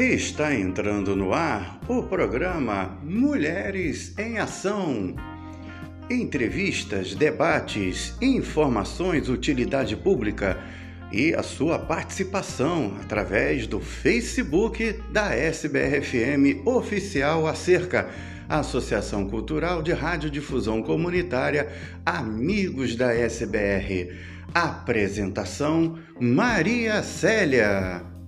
Está entrando no ar o programa Mulheres em Ação. Entrevistas, debates, informações, utilidade pública e a sua participação através do Facebook da SBRFM Oficial Acerca, Associação Cultural de Radiodifusão Comunitária Amigos da SBR. Apresentação Maria Célia.